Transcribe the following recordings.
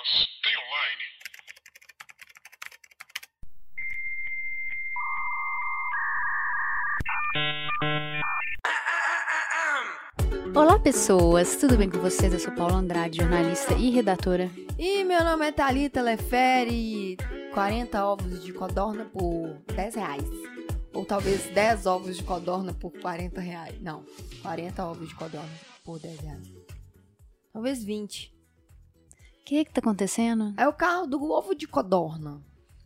Mas tem online? Olá, pessoas! Tudo bem com vocês? Eu sou Paula Andrade, jornalista e redatora. E meu nome é Thalita Lefere. 40 ovos de codorna por 10 reais. Ou talvez 10 ovos de codorna por 40 reais. Não, 40 ovos de codorna por 10 reais. Talvez 20. O que que tá acontecendo? É o carro do ovo de codorna.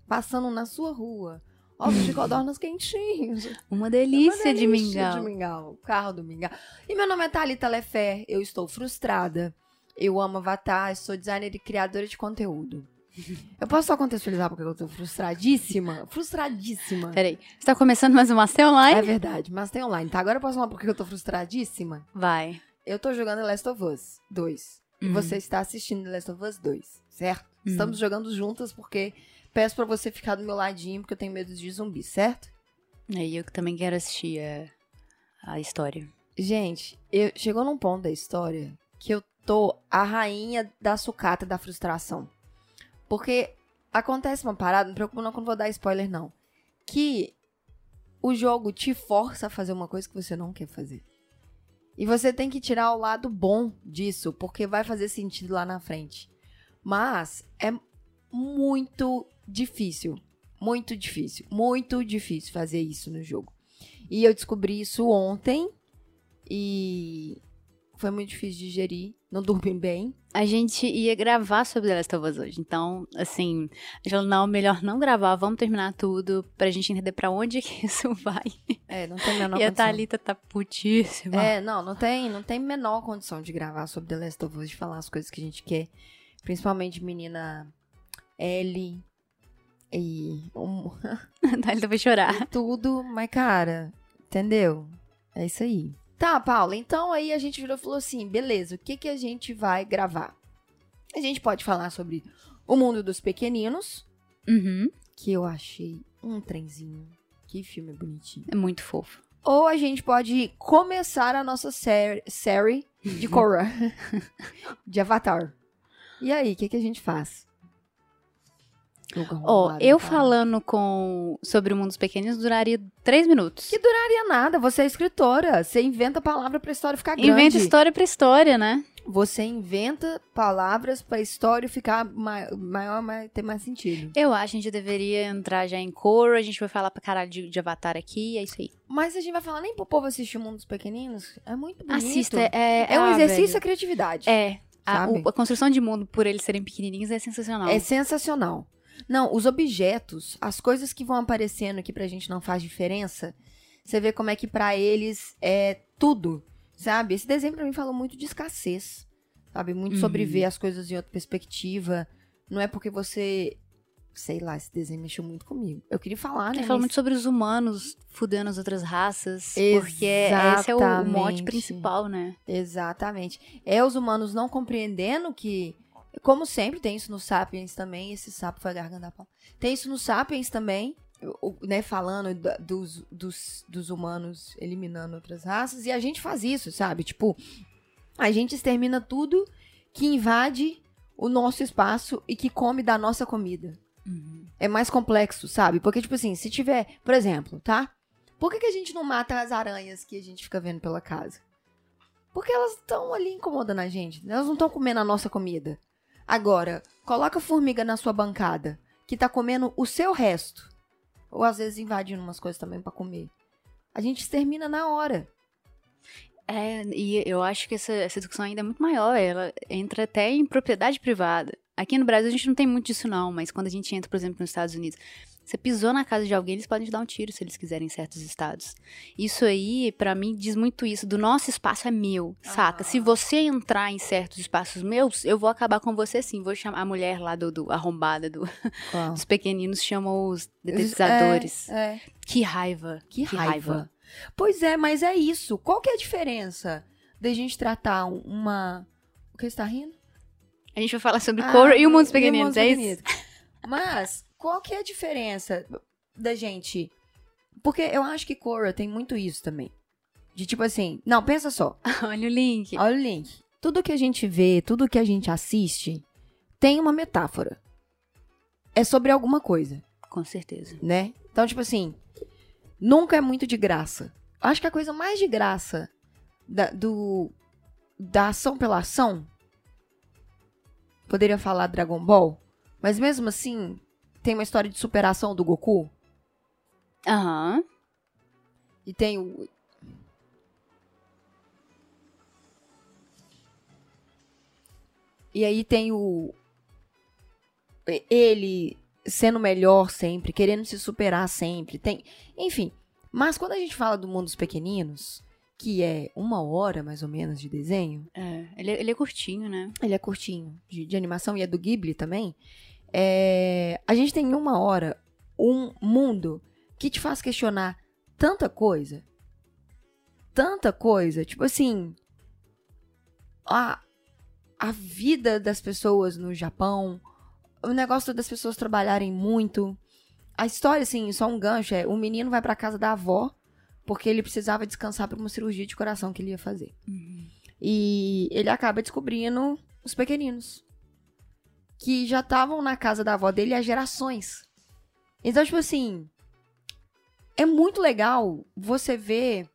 Passando na sua rua. Ovos de codornas quentinhos. Uma Uma delícia, de delícia mingau. de mingau. O carro do mingau. E meu nome é Thalita Lefer. Eu estou frustrada. Eu amo Avatar. Sou designer e criadora de conteúdo. Eu posso só contextualizar porque eu tô frustradíssima? Frustradíssima. Peraí, você tá começando mais uma Master Online? É verdade, mas tem online, tá? Agora eu posso falar porque eu tô frustradíssima? Vai. Eu tô jogando Last of Us 2. Uhum. você está assistindo The Last of Us 2, certo? Uhum. Estamos jogando juntas porque peço pra você ficar do meu ladinho porque eu tenho medo de zumbi, certo? E eu que também quero assistir a, a história. Gente, eu, chegou num ponto da história que eu tô a rainha da sucata da frustração. Porque acontece uma parada, não preocupa não não vou dar spoiler não, que o jogo te força a fazer uma coisa que você não quer fazer. E você tem que tirar o lado bom disso, porque vai fazer sentido lá na frente. Mas é muito difícil, muito difícil, muito difícil fazer isso no jogo. E eu descobri isso ontem e foi muito difícil de digerir, não dormi bem. A gente ia gravar sobre The Last of Us hoje, então, assim, a gente falou, não, melhor não gravar, vamos terminar tudo pra gente entender pra onde que isso vai. É, não tem menor e a condição. Thalita tá putíssima. É, não, não tem, não tem menor condição de gravar sobre The Last of Us, de falar as coisas que a gente quer. Principalmente menina Ellie e um, A Thalita vai chorar. tudo, mas cara, entendeu? É isso aí. Tá, Paula, então aí a gente virou e falou assim, beleza, o que que a gente vai gravar? A gente pode falar sobre o mundo dos pequeninos, Uhum. que eu achei um trenzinho. Que filme bonitinho. É muito fofo. Ou a gente pode começar a nossa série, série de Korra, de Avatar. E aí, o que, que a gente faz? Ó, arrumado, eu falando com sobre o mundo dos pequenos duraria três minutos. Que duraria nada, você é escritora. Você inventa palavra pra história ficar grande. Inventa história pra história, né? Você inventa palavras pra história ficar ma- maior, mais, ter mais sentido. Eu acho que a gente deveria entrar já em coro, a gente vai falar pra caralho de, de Avatar aqui, é isso aí. Mas a gente vai falar nem pro povo assistir o Mundo dos Pequeninos. É muito bonito. Assista, é... É um ah, exercício velho. à criatividade. É, a, o- a construção de mundo por eles serem pequenininhos é sensacional. É sensacional. Não, os objetos, as coisas que vão aparecendo que pra gente não faz diferença, você vê como é que pra eles é tudo, sabe? Esse desenho pra mim falou muito de escassez, sabe? Muito sobre Uhum. ver as coisas em outra perspectiva. Não é porque você, sei lá, esse desenho mexeu muito comigo. Eu queria falar, né? Ele fala mas- muito sobre os humanos fudendo as outras raças, porque é- esse é o, mote Exatamente. principal, né? Exatamente. É os humanos não compreendendo que, como sempre, tem isso no Sapiens também. Esse sapo foi a garganta da pau. Tem isso no Sapiens também, né? Falando dos, dos, dos humanos eliminando outras raças. E a gente faz isso, sabe? Tipo, a gente extermina tudo que invade o nosso espaço e que come da nossa comida. É mais complexo, sabe? Porque, tipo assim, se tiver, por exemplo, tá? Por que, que a gente não mata as aranhas que a gente fica vendo pela casa? Porque elas estão ali incomodando a gente. Elas não estão comendo a nossa comida. Agora, coloca formiga na sua bancada, que tá comendo o seu resto. Ou às vezes invadindo umas coisas também pra comer. A gente extermina na hora. É, e eu acho que essa, essa discussão ainda é muito maior. Ela entra até em propriedade privada. Aqui no Brasil a gente não tem muito disso, não, mas quando a gente entra, por exemplo, nos Estados Unidos, você pisou na casa de alguém, eles podem te dar um tiro se eles quiserem em certos estados. Isso aí, pra mim, diz muito isso. Do nosso espaço é meu, saca? Se você entrar em certos espaços meus, eu vou acabar com você sim. Vou chamar a mulher lá do, do arrombada do, dos pequeninos, chamam os detetizadores. É, é. Que raiva. Que, raiva. Pois é, mas é isso. Qual que é a diferença da gente tratar um- uma. O que você tá rindo? A gente vai falar sobre Ah, Coro e o mundo dos o pequeninos, é isso? Mas, qual que é a diferença da gente. Porque eu acho que Korra tem muito isso também. De tipo assim, não, pensa só. Olha o link. Olha o link. Tudo que a gente vê, tudo que a gente assiste, tem uma metáfora. É sobre alguma coisa, Com certeza. né? Então, tipo assim, nunca é muito de graça. Acho que a coisa mais de graça da, do, da ação pela ação, poderia falar Dragon Ball, mas mesmo assim, tem uma história de superação do Goku, Aham. e tem o. E aí tem o. Ele sendo melhor sempre, querendo se superar sempre. Tem. Enfim. Mas quando a gente fala do mundo dos pequeninos, que é uma hora mais ou menos de desenho, É, ele, é- ele é curtinho, né? ele é curtinho, de, de animação, e é do Ghibli também. É, a gente tem em uma hora um mundo que te faz questionar tanta coisa. Tanta coisa. Tipo assim. A, a vida das pessoas no Japão. O negócio das pessoas trabalharem muito. A história, assim, só um gancho é: o menino vai pra casa da avó porque ele precisava descansar por uma cirurgia de coração que ele ia fazer. E ele acaba descobrindo os pequeninos. Que já estavam na casa da avó dele há gerações. Então, tipo assim. É muito legal você ver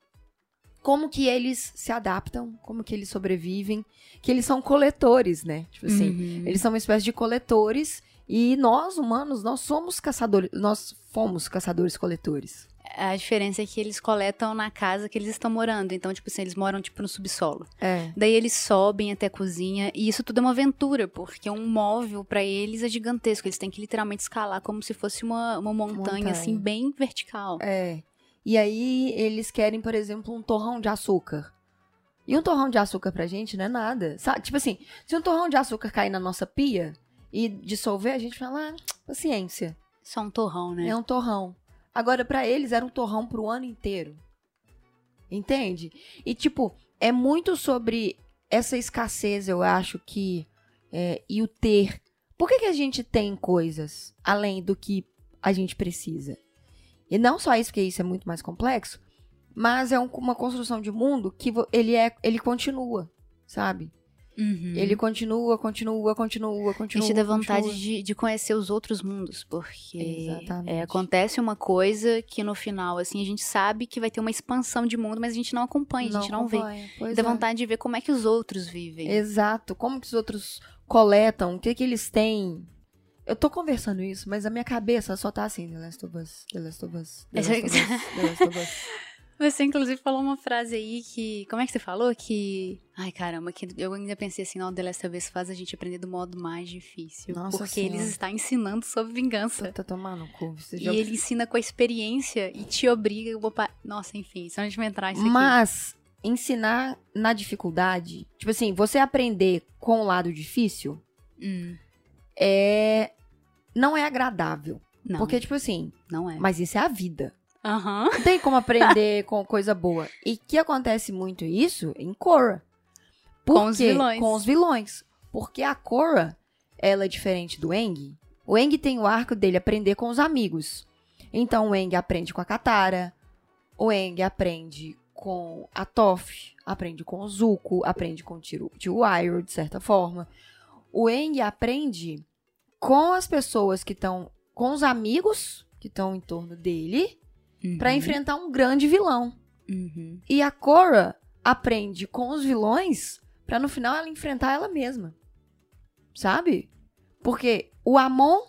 como que eles se adaptam, como que eles sobrevivem. Que eles são coletores, né? Tipo assim. Uhum. Eles são uma espécie de coletores. E nós, humanos, nós somos caçadores. Nós fomos caçadores-coletores. A diferença é que eles coletam na casa que eles estão morando. Então, tipo assim, eles moram, tipo, no subsolo. É. Daí eles sobem até a cozinha. E isso tudo é uma aventura, porque um móvel pra eles é gigantesco. Eles têm que literalmente escalar como se fosse uma, uma montanha, Montanha. assim, bem vertical. É. E aí eles querem, por exemplo, um torrão de açúcar. E um torrão de açúcar pra gente não é nada. Sabe? Tipo assim, se um torrão de açúcar cair na nossa pia e dissolver, a gente fala, ah, paciência. Só um torrão, né? É um torrão. Agora, pra eles, era um torrão pro ano inteiro. Entende? E, tipo, é muito sobre essa escassez, eu acho que. é, e o ter. Por que, que a gente tem coisas além do que a gente precisa? E não só isso, porque isso é muito mais complexo, mas é um- uma construção de mundo que ele é, ele continua, sabe? Uhum. Ele continua, continua, continua, A continua. gente dá vontade de, de conhecer os outros mundos, porque é, acontece uma coisa que no final, assim, a gente sabe que vai ter uma expansão de mundo, mas a gente não acompanha, a gente não, vê. acompanha, pois Dá é. vontade de ver como é que os outros vivem. Exato. Como que os outros coletam? O que que eles têm? Eu tô conversando isso, mas a minha cabeça só tá assim, The Last of Us, The Last of Us, The Last of Us, The Last of Us. Você, inclusive, falou uma frase aí que. Como é que você falou? Que. Ai, caramba, que eu ainda pensei assim, não, The Last of Us faz a gente aprender do modo mais difícil. Nossa porque Senhora. eles estão ensinando sobre vingança. Tá tomando cu. Você E já... ele ensina com a experiência e te obriga. eu vou pa- Nossa, enfim, só a gente vai entrar aqui. Mas ensinar na dificuldade, tipo assim, você aprender com o lado difícil Hum, é não é agradável, não, porque tipo assim, não é. mas isso é a vida. Aham. Não tem como aprender com coisa boa. E que acontece muito isso em Korra. Por Com os vilões. Com os vilões. Porque a Korra, ela é diferente do Eng. O Eng tem o arco dele aprender com os amigos. Então o Eng aprende com a Katara. O Eng aprende com a Toph. Aprende com o Zuko. Aprende com o tio, tio Iroh, de certa forma. O Eng aprende com as pessoas que estão... Com os amigos que estão em torno dele Pra Uhum. enfrentar um grande vilão. Uhum. E a Korra aprende com os vilões pra no final ela enfrentar ela mesma. Sabe? Porque o Amon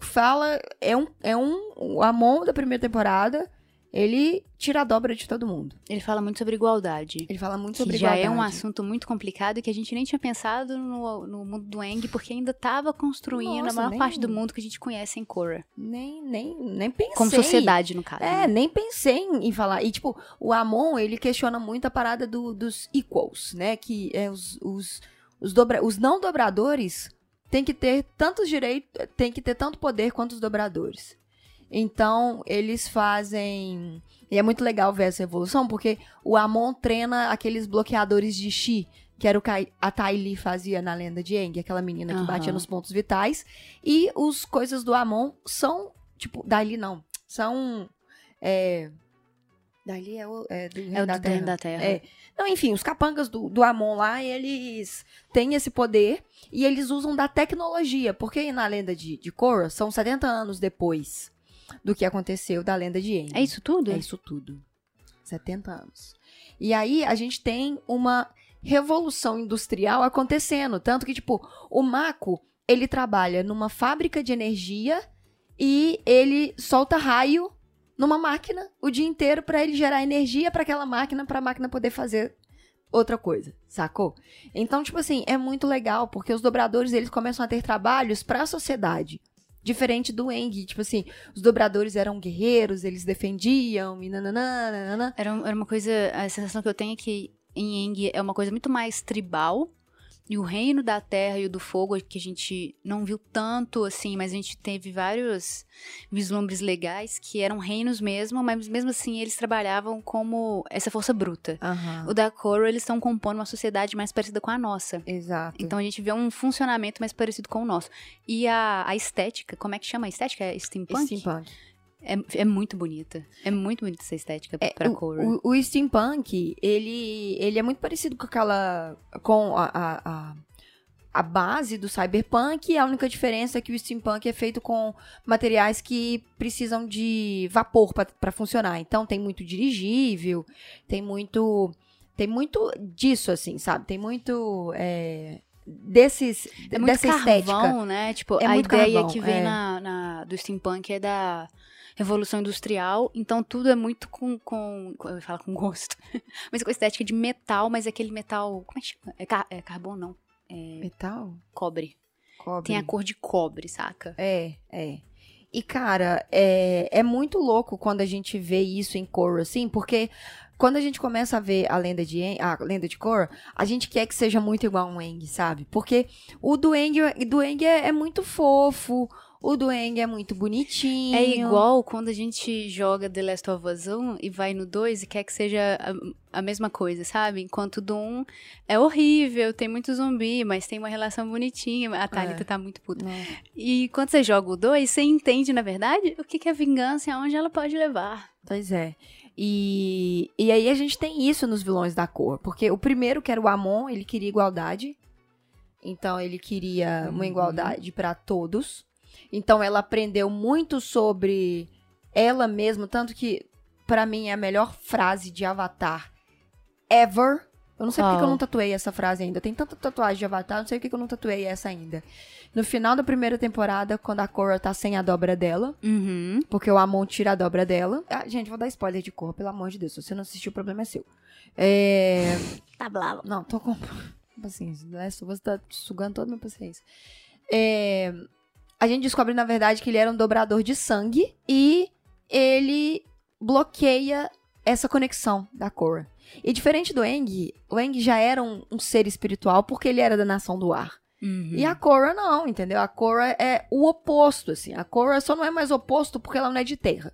fala é um é um o Amon da primeira temporada, ele tira a dobra de todo mundo. Ele fala muito sobre igualdade. Ele fala muito sobre já é um igualdade. assunto muito complicado que a gente nem tinha pensado no, no mundo do Eng, porque ainda estava construindo Nossa, a maior nem- parte do mundo que a gente conhece em Korra. Nem nem nem pensei. Como sociedade, no caso. É, né? nem pensei em, em falar. E, tipo, o Amon, ele questiona muito a parada do- dos equals, né? Que é os, os, os, dobra, os não dobradores têm que ter tantos direitos, tem que ter tanto poder quanto os dobradores. Então, eles fazem... E é muito legal ver essa evolução, porque o Amon treina aqueles bloqueadores de Chi, que era o que a Ty Lee fazia na lenda de Aang, aquela menina que Aham. batia nos pontos vitais. E os coisas do Amon são, tipo, da Lee não, são é, Dali é, o, é do Reino É o da do Terra. Reino da Terra. É. Não, enfim, os capangas do, do Amon lá, eles têm esse poder e eles usam da tecnologia. Porque na lenda de, de Korra, são 70 anos depois do que aconteceu da lenda de Aang. É isso tudo? É isso tudo. 70 anos. E aí a gente tem uma revolução industrial acontecendo. Tanto que, tipo, o Mako, ele trabalha numa fábrica de energia e ele solta raio numa máquina o dia inteiro pra ele gerar energia pra aquela máquina, pra máquina poder fazer outra coisa, sacou? Então, tipo assim, é muito legal, porque os dobradores, eles começam a ter trabalhos pra sociedade. Diferente do Eng, tipo assim, os dobradores eram guerreiros, eles defendiam e nananã. Era, era uma coisa. A sensação que eu tenho é que em Eng é uma coisa muito mais tribal. E o reino da terra e o do fogo, que a gente não viu tanto assim, mas a gente teve vários vislumbres legais que eram reinos mesmo, mas mesmo assim eles trabalhavam como essa força bruta. Aham. O da Korra, eles estão compondo uma sociedade mais parecida com a nossa. Exato. Então a gente vê um funcionamento mais parecido com o nosso. E a, a estética, como é que chama a estética? É steampunk? Steampunk. É, é muito bonita. É muito bonita essa estética pra o, Korra. o, o steampunk, ele, ele é muito parecido com aquela. com a, a, a, a base do cyberpunk. A única diferença é que o steampunk é feito com materiais que precisam de vapor para funcionar. Então tem muito dirigível, tem muito. Tem muito disso, assim, sabe? Tem muito. é, desses. É muito dessa carvão, estética. né? Tipo, É a ideia carvão, que vem é. na, na- do steampunk é da revolução industrial, então tudo é muito com, com eu falar com gosto, mas com estética de metal, mas é aquele metal, como é que chama? É, car- é carbono, não, Metal? cobre. Cobre. Tem a cor de cobre, saca? É, é. E, cara, é, é muito louco quando a gente vê isso em Korra, assim, porque quando a gente começa a ver a lenda de, a lenda de Korra, a gente quer que seja muito igual um Aang, sabe? Porque o do Aang, do Aang é, é muito fofo, o do Aang é muito bonitinho. É igual quando a gente joga The Last of Us 1 e vai no 2 e quer que seja a, a mesma coisa, sabe? Enquanto o do 1 é horrível, tem muito zumbi, mas tem uma relação bonitinha. A Thalita tá muito puta. Não. E quando você joga o 2, você entende, na verdade, o que, que é vingança e aonde ela pode levar. Pois é. E, e aí a gente tem isso nos vilões da cor. Porque o primeiro, que era o Amon, ele queria igualdade. Então ele queria uma Uhum. igualdade pra todos. Então ela aprendeu muito sobre ela mesma, tanto que pra mim é a melhor frase de Avatar ever. Eu não sei porque que eu não tatuei essa frase ainda. Tem tanta tatuagem de Avatar, não sei porque que eu não tatuei essa ainda. No final da primeira temporada, quando a Korra tá sem a dobra dela, Uhum. porque o Amon tira a dobra dela. Ah, gente, vou dar spoiler de cor, pelo amor de Deus. Se você não assistiu, o problema é seu. É... Tá blá. Não, tô com paciência. né? Você tá sugando toda a minha paciência. É... A gente descobre, na verdade, que ele era um dobrador de sangue e ele bloqueia essa conexão da Korra. E diferente do Eng, o Eng já era um, um ser espiritual porque ele era da nação do ar. Uhum. E a Korra não, entendeu? A Korra é o oposto, assim. A Korra só não é mais oposto porque ela não é de terra.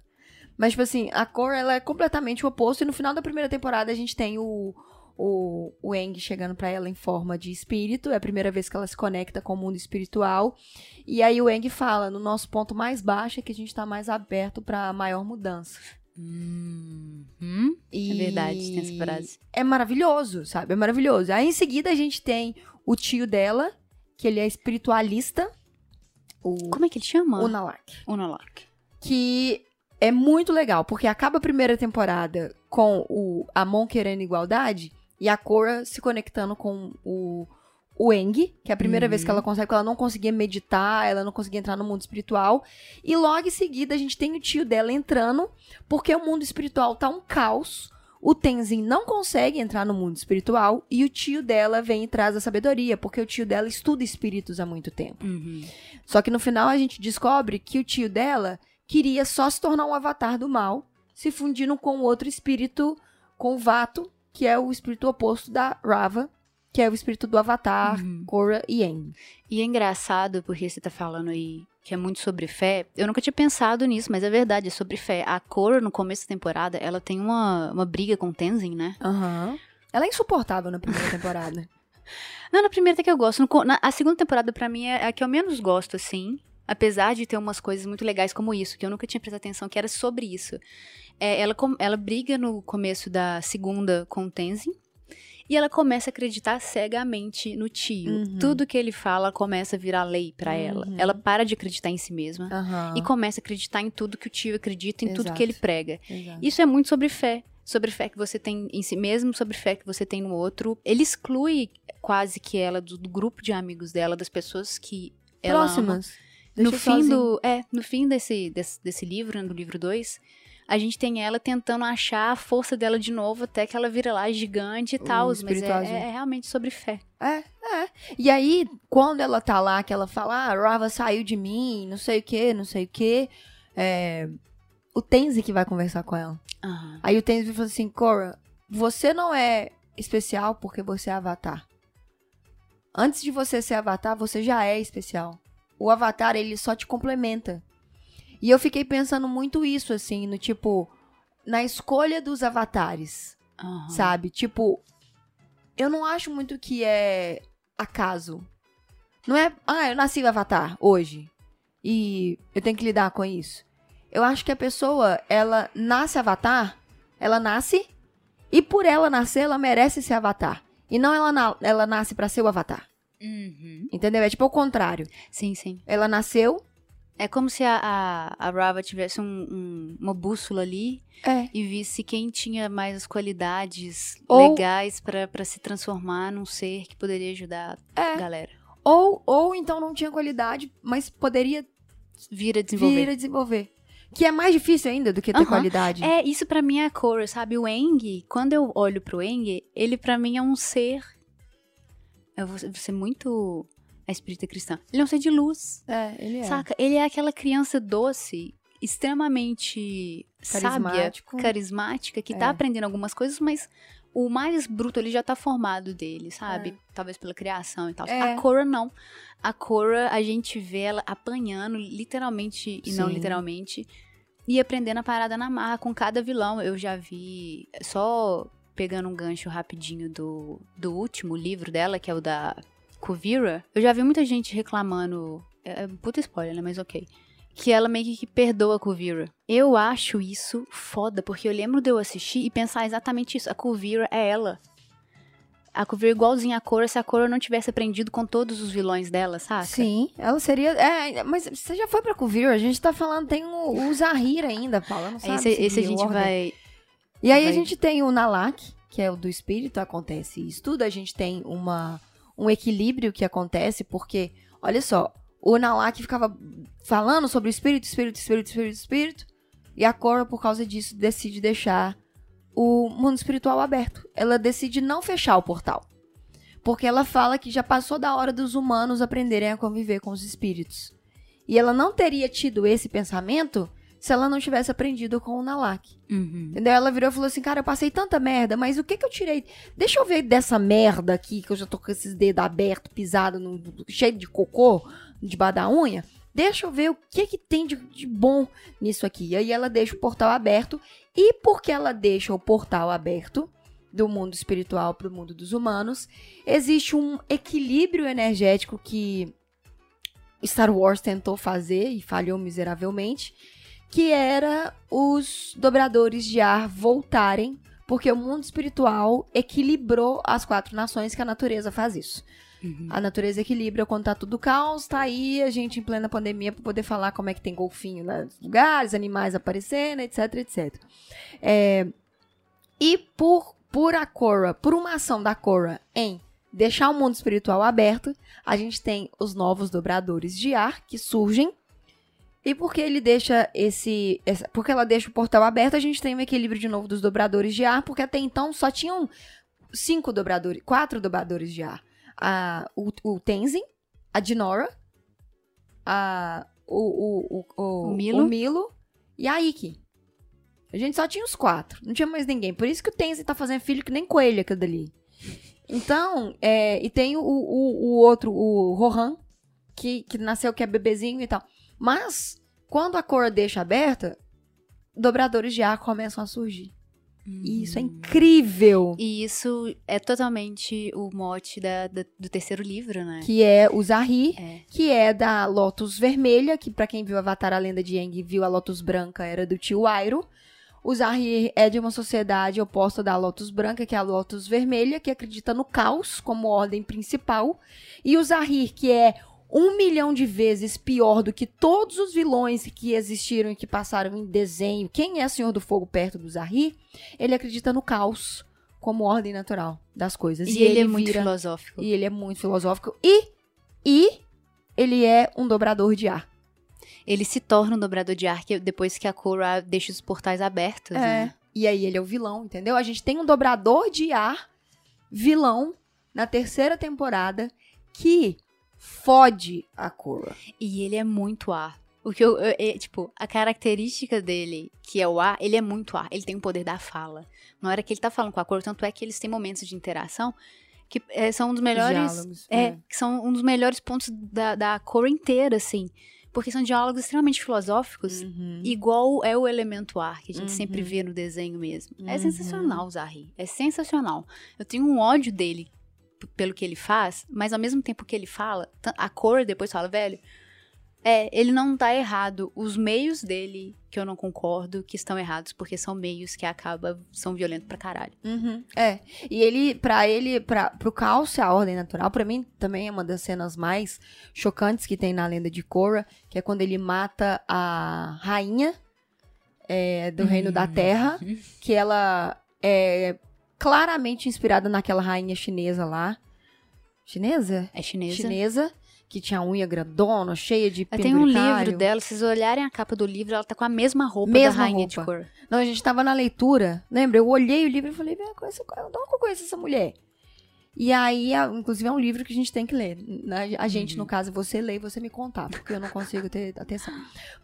Mas, tipo assim, a Korra, ela é completamente o oposto. E no final da primeira temporada, a gente tem o, o, o Aang chegando pra ela em forma de espírito. É a primeira vez que ela se conecta com o mundo espiritual. E aí o Aang fala, no nosso ponto mais baixo é que a gente tá mais aberto pra maior mudança. Uhum. E É verdade, tem essa frase. É maravilhoso, sabe? É maravilhoso. Aí em seguida a gente tem o tio dela, que ele é espiritualista. O Como é que ele chama? Unalak. Unalak. que é muito legal, porque acaba a primeira temporada com o Amon querendo igualdade e a Korra se conectando com o, o Eng, que é a primeira Uhum. vez que ela consegue, porque ela não conseguia meditar, ela não conseguia entrar no mundo espiritual. E logo em seguida a gente tem o tio dela entrando, porque o mundo espiritual tá um caos. O Tenzin não consegue entrar no mundo espiritual e o tio dela vem e traz a sabedoria, porque o tio dela estuda espíritos há muito tempo. Uhum. Só que no final a gente descobre que o tio dela queria só se tornar um avatar do mal, se fundindo com outro espírito, com o Vato, que é o espírito oposto da Rava, que é o espírito do Avatar, Uhum. Korra e Aang. E é engraçado porque você tá falando aí que é muito sobre fé. Eu nunca tinha pensado nisso, mas é verdade, é sobre fé. A Korra, no começo da temporada, ela tem uma, uma briga com o Tenzin, né? Aham. Ela é insuportável na primeira temporada. Não, na primeira até que eu gosto. No na- a segunda temporada, pra mim, é a que eu menos gosto, assim. Apesar de ter umas coisas muito legais como isso, que eu nunca tinha prestado atenção, que era sobre isso. É, ela, ela briga no começo da segunda com o Tenzin. E ela começa a acreditar cegamente no tio. Uhum. Tudo que ele fala começa a virar lei pra ela. Uhum. Ela para de acreditar em si mesma Aham. e começa a acreditar em tudo que o tio acredita, em tudo Exato. que ele prega. Exato. Isso é muito sobre fé. Sobre fé que você tem em si mesmo, sobre fé que você tem no outro. Ele exclui quase que ela do, do grupo de amigos dela, das pessoas que ela ama. No fim, sozinho. do, é, no fim desse, desse, desse livro, no livro 2, a gente tem ela tentando achar a força dela de novo até que ela vira lá gigante e tal. Mas é, espiritualzinho. é realmente sobre fé. É, é. E aí, quando ela tá lá, que ela fala, ah, Rava saiu de mim, não sei o que, não sei o que, é... o Tenzi que vai conversar com ela. Aham. Aí o Tenzi fala assim, Cora, você não é especial porque você é Avatar. Antes de você ser Avatar, você já é especial. O Avatar, ele só te complementa. E eu fiquei pensando muito isso, assim, no tipo, na escolha dos avatares Aham. sabe? Tipo, eu não acho muito que é acaso. Não é, ah, eu nasci Avatar hoje e eu tenho que lidar com isso. Eu acho que a pessoa, ela nasce Avatar, ela nasce e por ela nascer, ela merece ser Avatar. E não ela, na- ela nasce pra ser o Avatar. Uhum. Entendeu? É tipo o contrário. Sim, sim. Ela nasceu, É como se a, a, a Rava tivesse um- um- uma bússola ali é, e visse quem tinha mais as qualidades Ou- legais pra pra se transformar num ser que poderia ajudar a é. galera. Ou, ou então não tinha qualidade, mas poderia Vira desenvolver. vir a desenvolver. Que é mais difícil ainda do que ter Aham. qualidade. É, isso pra mim é a Korra, sabe? O Eng, quando eu olho pro Eng, ele pra mim é um ser. Eu vou vou ser muito a espírita cristã. Ele é um ser de luz. É, ele é. Saca? Ele é aquela criança doce, extremamente sábia, carismática, que É. tá aprendendo algumas coisas, mas o mais bruto ele já tá formado dele, sabe? Talvez pela criação e tal. É. A Korra não. A Korra, a gente vê ela apanhando, literalmente e não Sim. literalmente, e aprendendo a parada na marra com cada vilão. Eu já vi, só pegando um gancho rapidinho do, do último livro dela, que é o da Kuvira, eu já vi muita gente reclamando. É, é puta spoiler, né? Mas ok. Que ela meio que perdoa a Kuvira. Eu acho isso foda, porque eu lembro de eu assistir e pensar exatamente isso. A Kuvira é ela. A Kuvira é igualzinha a Korra se a Korra não tivesse aprendido com todos os vilões dela, saca? Sim, ela seria. É, mas você já foi pra Kuvir? A gente tá falando, tem o, o Zahir ainda, Paula. Não sabe Esse, esse a gente vai. E aí vai- a gente tem o Nalak, que é o do espírito, acontece isso tudo. A gente tem uma, um equilíbrio que acontece, porque, olha só, o Nalak ficava falando sobre o espírito, espírito, espírito, espírito, espírito. E a Korra, por causa disso, decide deixar o mundo espiritual aberto. Ela decide não fechar o portal. Porque ela fala que já passou da hora dos humanos aprenderem a conviver com os espíritos. E ela não teria tido esse pensamento se ela não tivesse aprendido com o Nalak. Uhum. Entendeu? Ela virou e falou assim: Cara, eu passei tanta merda, mas o que que eu tirei? Deixa eu ver dessa merda aqui, que eu já tô com esses dedos abertos, pisado, no, cheio de cocô, debaixo da unha. Deixa eu ver o que que tem de, de bom nisso aqui. E aí ela deixa o portal aberto. E porque ela deixa o portal aberto do mundo espiritual para o mundo dos humanos, existe um equilíbrio energético que Star Wars tentou fazer e falhou miseravelmente, que era os dobradores de ar voltarem, porque o mundo espiritual equilibrou as quatro nações que a natureza faz isso. Uhum. A natureza equilibra quando tá tudo caos, tá aí a gente em plena pandemia para poder falar como é que tem golfinho nos lugares, animais aparecendo, etc, etc. É, e por, por a Korra, por uma ação da Korra em deixar o mundo espiritual aberto, a gente tem os novos dobradores de ar que surgem. E porque ele deixa esse, essa- porque ela deixa o portal aberto, a gente tem um equilíbrio de novo dos dobradores de ar, porque até então só tinham cinco dobradores, quatro dobradores de ar. A, o, o Tenzin, a Dinora, a, o, o, o, o, O Milo. Milo e a Ikki. A gente só tinha os quatro, não tinha mais ninguém. Por isso que o Tenzin tá fazendo filho que nem coelho aquilo dali. Então, é, e tem o, o, o outro, o Rohan, que, que nasceu que é bebezinho e tal. Mas, quando a cor deixa aberta, dobradores de ar começam a surgir. E isso é incrível. E isso é totalmente o mote da- da- do terceiro livro, né? Que é o Zahir, É. que é da Lotus Vermelha, que pra quem viu Avatar a Lenda de Aang viu a Lotus Branca, era do tio Airo. O Zahir é de uma sociedade oposta da Lotus Branca, que é a Lotus Vermelha, que acredita no caos como ordem principal. E o Zahir, que é um milhão de vezes pior do que todos os vilões que existiram e que passaram em desenho. Quem é Senhor do Fogo perto do Zahir? Ele acredita no caos como ordem natural das coisas. E, e ele, ele, é muito vira... filosófico. E ele é muito filosófico. E, e ele é um dobrador de ar. Ele se torna um dobrador de ar depois que a Korra deixa os portais abertos. É. Né? E aí ele é o vilão, entendeu? A gente tem um dobrador de ar vilão na terceira temporada que fode a Korra. E ele é muito ar. O que eu, eu, eu, tipo, a característica dele, que é o ar, ele é muito ar. Ele tem o poder da fala. Na hora que ele tá falando com a Korra, tanto é que eles têm momentos de interação que é, são um dos melhores. Diálogos, é, é, que são um dos melhores pontos da, da Korra inteira, assim. Porque são diálogos extremamente filosóficos, uhum. igual é o elemento ar, que a gente uhum. sempre vê no desenho mesmo. É uhum. É sensacional o Zahri. É sensacional. Eu tenho um ódio dele pelo que ele faz, mas ao mesmo tempo que ele fala, a cor depois fala, velho, é, ele não tá errado. Os meios dele, que eu não concordo, que estão errados, porque são meios que acaba são violentos pra caralho. Uhum, é. E ele, pra ele, pra, pro Caos, a ordem natural, pra mim também é uma das cenas mais chocantes que tem na lenda de Korra, que é quando ele mata a rainha é, do Reino da Terra, uhum. que ela é claramente inspirada naquela rainha chinesa lá. Chinesa? É chinesa. Chinesa. Que tinha unha grandona, cheia de Tem um livro dela, se vocês olharem a capa do livro, ela tá com a mesma roupa mesma da rainha roupa. de cor. Não, a gente tava na leitura, lembra? Eu olhei o livro e falei, velho, conheço, eu conheço essa mulher? E aí, inclusive, é um livro que a gente tem que ler. Né? A gente, uhum. no caso, você lê e você me contar, porque eu não consigo ter atenção.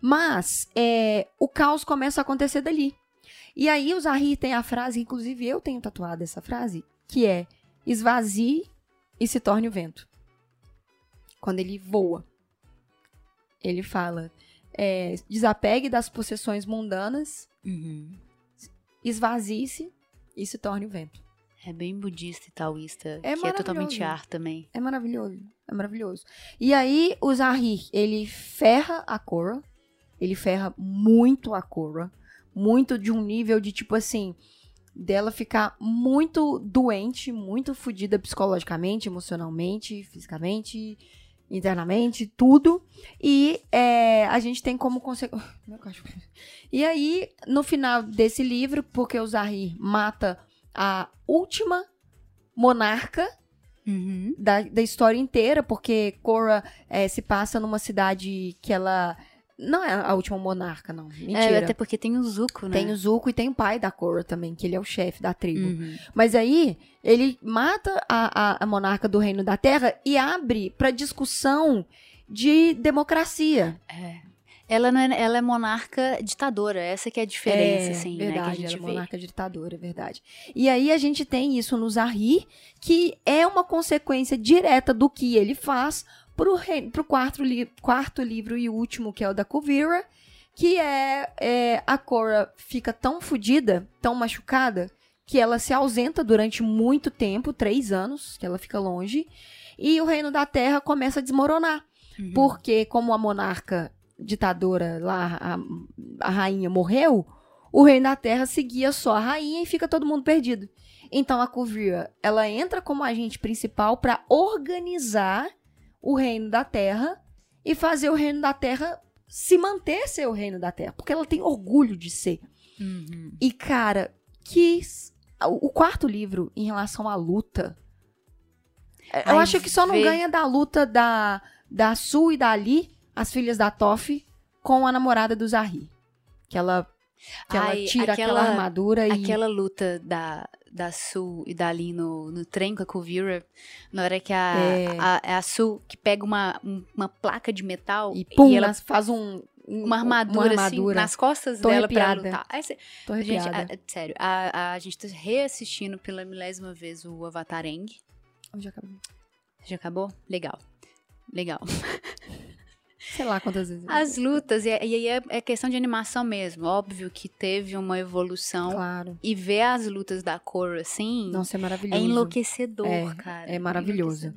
Mas é, o caos começa a acontecer dali. E aí o Zahir tem a frase, inclusive eu tenho tatuado essa frase, que é esvazie e se torne o vento. Quando ele voa. Ele fala, é, desapegue das possessões mundanas, uhum. esvazie-se e se torne o vento. É bem budista e taoísta, é que é totalmente ar também. É maravilhoso, é maravilhoso. E aí o Zahir, ele ferra a Korra, ele ferra muito a Korra, muito de um nível de tipo assim, dela ficar muito doente, muito fodida psicologicamente, emocionalmente, fisicamente, internamente, tudo. E é, a gente tem como consequência. E aí, no final desse livro, porque o Zahir mata a última monarca uhum. da, da história inteira, porque Korra é, se passa numa cidade que ela não é a última monarca, não. É, Mentira. É, até porque tem o Zuko, né? Tem o Zuko e tem o pai da Korra também, que ele é o chefe da tribo. Uhum. Mas aí, ele mata a, a, a, monarca do Reino da Terra e abre para discussão de democracia. É. Ela, não é, ela é monarca ditadora, essa que é a diferença, é, assim, verdade, né, que a gente ela é monarca ditadora, é verdade. E aí a gente tem isso no Zahri, que é uma consequência direta do que ele faz pro, rei, pro quarto, li, quarto livro e último, que é o da Kuvira, que é, é a Cora fica tão fodida, tão machucada, que ela se ausenta durante muito tempo, três anos, que ela fica longe, e o reino da terra começa a desmoronar. Uhum. Porque, como a monarca ditadora lá, a, a rainha morreu, o reino da terra seguia só a rainha e fica todo mundo perdido. Então a Kuvira, ela entra como agente principal para organizar o reino da terra e fazer o reino da terra se manter ser o reino da terra, porque ela tem orgulho de ser. Uhum. E, cara, que. O quarto livro, em relação à luta. É, eu Ai, acho que só não ganha da luta da, da Su e da Ali, as filhas da Toff, com a namorada do Zahri. Que ela, que Ai, ela tira aquela, aquela armadura e. Aquela luta da, da Sul e da Ali no, no trem com a Kuvira, na hora que a, é. a, a, a Sul que pega uma, uma placa de metal e, pum, e ela faz um, um, uma, armadura, uma armadura, assim, nas costas Tô dela arrepiada. pra lutar. Aí, Tô gente, a, sério, a, a, gente tá reassistindo pela milésima vez o Avatar Eng. Já acabou. Já acabou? Legal. Legal. Sei lá quantas vezes. As lutas, e aí é, é, questão de animação mesmo. Óbvio que teve uma evolução. Claro. E ver as lutas da cor assim. Nossa, é maravilhoso. É enlouquecedor, é, cara. É maravilhoso.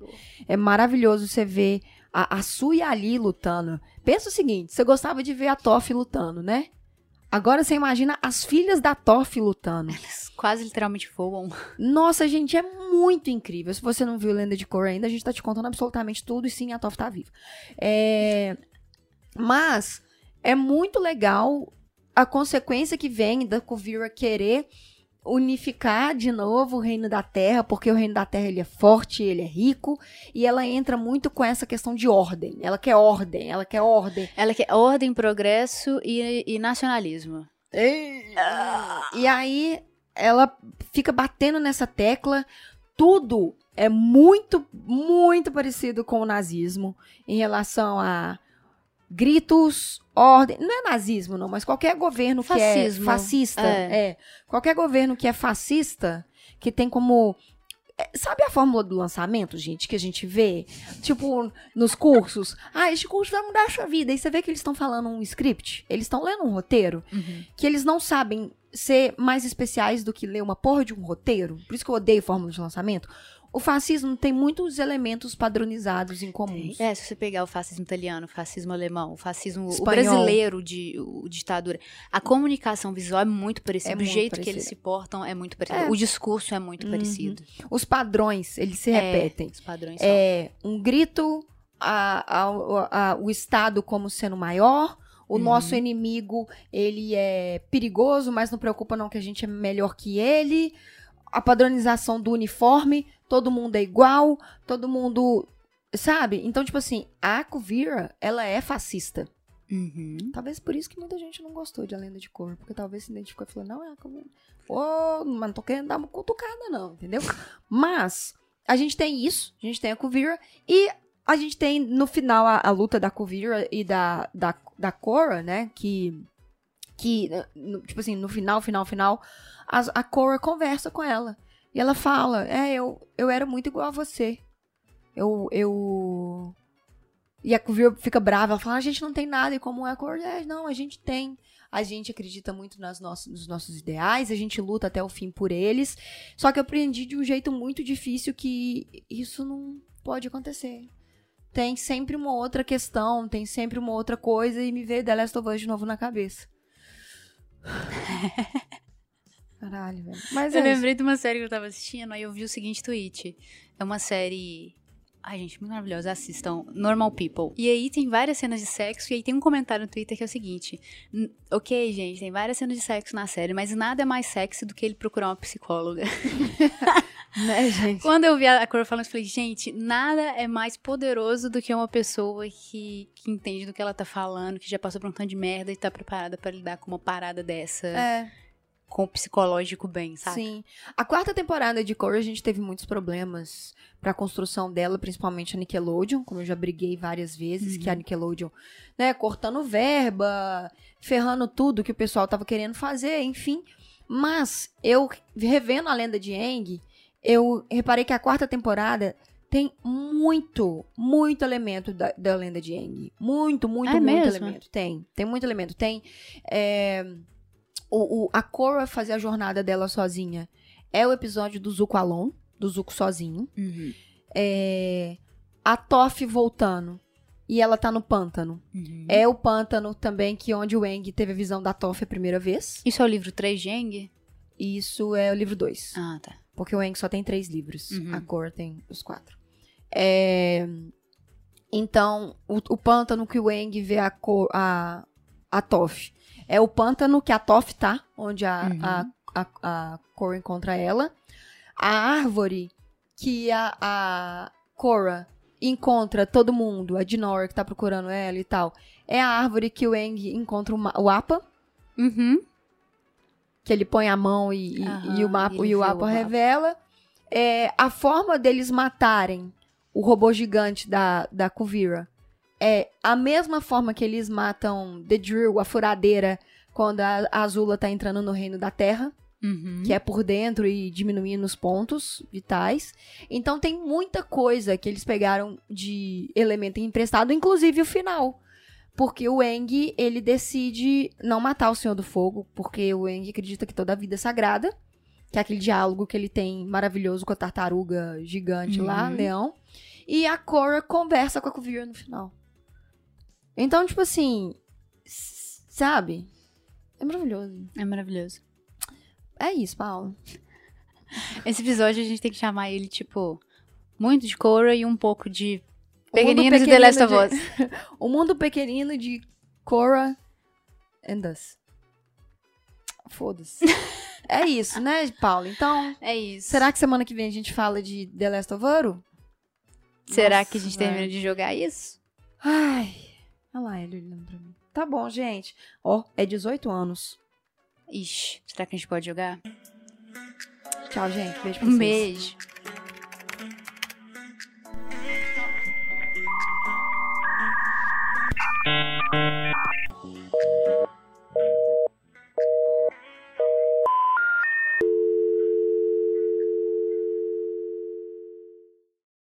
É, é maravilhoso você ver A, a Su e a Ali lutando. Pensa o seguinte: você gostava de ver a Toff lutando, né? Agora você imagina as filhas da Toff lutando. Elas quase literalmente voam. Nossa, gente, é muito incrível. Se você não viu Lenda de Korra ainda, a gente tá te contando absolutamente tudo e sim, a Toff tá viva. É... Mas é muito legal a consequência que vem da Kuvira querer unificar de novo o reino da terra, porque o reino da terra ele é forte, ele é rico, e ela entra muito com essa questão de ordem. Ela quer ordem, ela quer ordem. Ela quer ordem, progresso e, e nacionalismo. E aí ela fica batendo nessa tecla. Tudo é muito, muito parecido com o nazismo em relação a gritos, ordem. Não é nazismo, não, mas qualquer governo Fascismo. que é fascista. É. É. Qualquer governo que é fascista, que tem como. é, Sabe a fórmula do lançamento, gente, que a gente vê? Tipo, nos cursos. Ah, este curso vai mudar a sua vida. E você vê que eles estão falando um script, eles estão lendo um roteiro, que eles não sabem ser mais especiais do que ler uma porra de um roteiro. Por isso que eu odeio fórmula de lançamento. O fascismo tem muitos elementos padronizados em comuns. É, se você pegar o fascismo italiano, o fascismo alemão, o fascismo o brasileiro de o, ditadura, a comunicação visual é muito parecida. É o muito jeito que eles se portam é muito parecido. É. O discurso é muito Uhum. parecido. Os padrões, eles se É, repetem. Os padrões são. É um grito, a- a- a- o Estado como sendo maior. O Uhum. nosso inimigo, ele é perigoso, mas não preocupa não que a gente é melhor que ele. A padronização do uniforme, todo mundo é igual, todo mundo, sabe? Então, tipo assim, a Kuvira, ela é fascista. Uhum. Talvez por isso que muita gente não gostou de A Lenda de Korra, porque talvez se identificou e falou, não, é a Kuvira. Ô, mas não tô querendo dar uma cutucada não, entendeu? Mas, a gente tem isso, a gente tem a Kuvira, e a gente tem, no final, a, a luta da Kuvira e da, da, da Korra, né, que, que, tipo assim, no final, final, final, as- a Korra conversa com ela. E ela fala, é, eu, eu era muito igual a você. Eu, eu... E a Kuvira fica brava, ela fala, a gente não tem nada em comum. É a Korra, é, não, a gente tem. A gente acredita muito nas nossas, nos nossos ideais, a gente luta até o fim por eles. Só que eu aprendi de um jeito muito difícil que isso não pode acontecer. Tem sempre uma outra questão, tem sempre uma outra coisa e me veio The Last of Us de novo na cabeça. Caralho, velho. Mas Eu é isso. lembrei de uma série que eu tava assistindo, aí eu vi o seguinte tweet. É uma série. Ai, gente, muito maravilhosa. Assistam. Normal People. E aí tem várias cenas de sexo, e aí tem um comentário no Twitter que é o seguinte: "N- Ok, gente, tem várias cenas de sexo na série, mas nada é mais sexy do que ele procurar uma psicóloga. Né, gente? Quando eu vi a Cor falando, eu falei, gente, nada é mais poderoso do que uma pessoa que, que entende do que ela tá falando, que já passou por um tanto de merda e tá preparada pra lidar com uma parada dessa, É. com o psicológico bem, sabe? Sim. A quarta temporada de Korra, a gente teve muitos problemas pra construção dela, principalmente a Nickelodeon, como eu já briguei várias vezes, que a Nickelodeon, né, cortando verba, ferrando tudo que o pessoal tava querendo fazer, enfim. Mas eu revendo a lenda de Aang, eu reparei que a quarta temporada tem muito, muito elemento da, da lenda de Aang. Muito, muito, É muito mesmo? elemento. Tem, tem muito elemento. Tem é, o, o- a Korra fazer a jornada dela sozinha. É o episódio do Zuko Alon, do Zuko sozinho. Uhum. É, a Toph voltando. E ela tá no pântano. Uhum. É o pântano também que onde o Aang teve a visão da Toph a primeira vez. Isso é o livro 3 de Aang? E isso é o livro 2. Ah, tá. Porque o Aang só tem três livros. Uhum. A Korra tem os quatro. É, Então, o, o pântano que o Aang vê a, Ko- a, a Toph. É o pântano que a Toph tá, onde a, Uhum. a, a, a Korra encontra ela. A árvore que a, a Korra encontra todo mundo, a Dinora que tá procurando ela e tal, é a árvore que o Aang encontra o, o Appa, Uhum. Que ele põe a mão e, e- Aham, e o mapa e o mapa. revela. É, a forma deles matarem o robô gigante da, da Kuvira é a mesma forma que eles matam The Drill, a furadeira, quando a, a Azula tá entrando no reino da Terra, Uhum. que é por dentro e diminuindo os pontos vitais. Então tem muita coisa que eles pegaram de elemento emprestado, inclusive o final. Porque o Eng, ele decide não matar o Senhor do Fogo, porque o Eng acredita que toda a vida é sagrada. Que é aquele diálogo que ele tem maravilhoso com a tartaruga gigante lá, Uhum. leão. E a Cora conversa com a Kuvira no final. Então, tipo assim, sabe? É maravilhoso. É maravilhoso. É isso, Paulo. Esse episódio a gente tem que chamar ele, tipo, muito de Korra e um pouco de Pequeninos e The Last of pequenino Us. O mundo pequenino de Cora and Us. Foda-se. é isso, né, Paulo? Então, É isso. será que semana que vem a gente fala de The Last of Us? Será Nossa, que a gente termina de jogar isso? Ai. Olha lá ele olhando pra mim. Tá bom, gente. Ó, é 18 anos. Ixi, será que a gente pode jogar? Tchau, gente. Beijo pra Um vocês. beijo.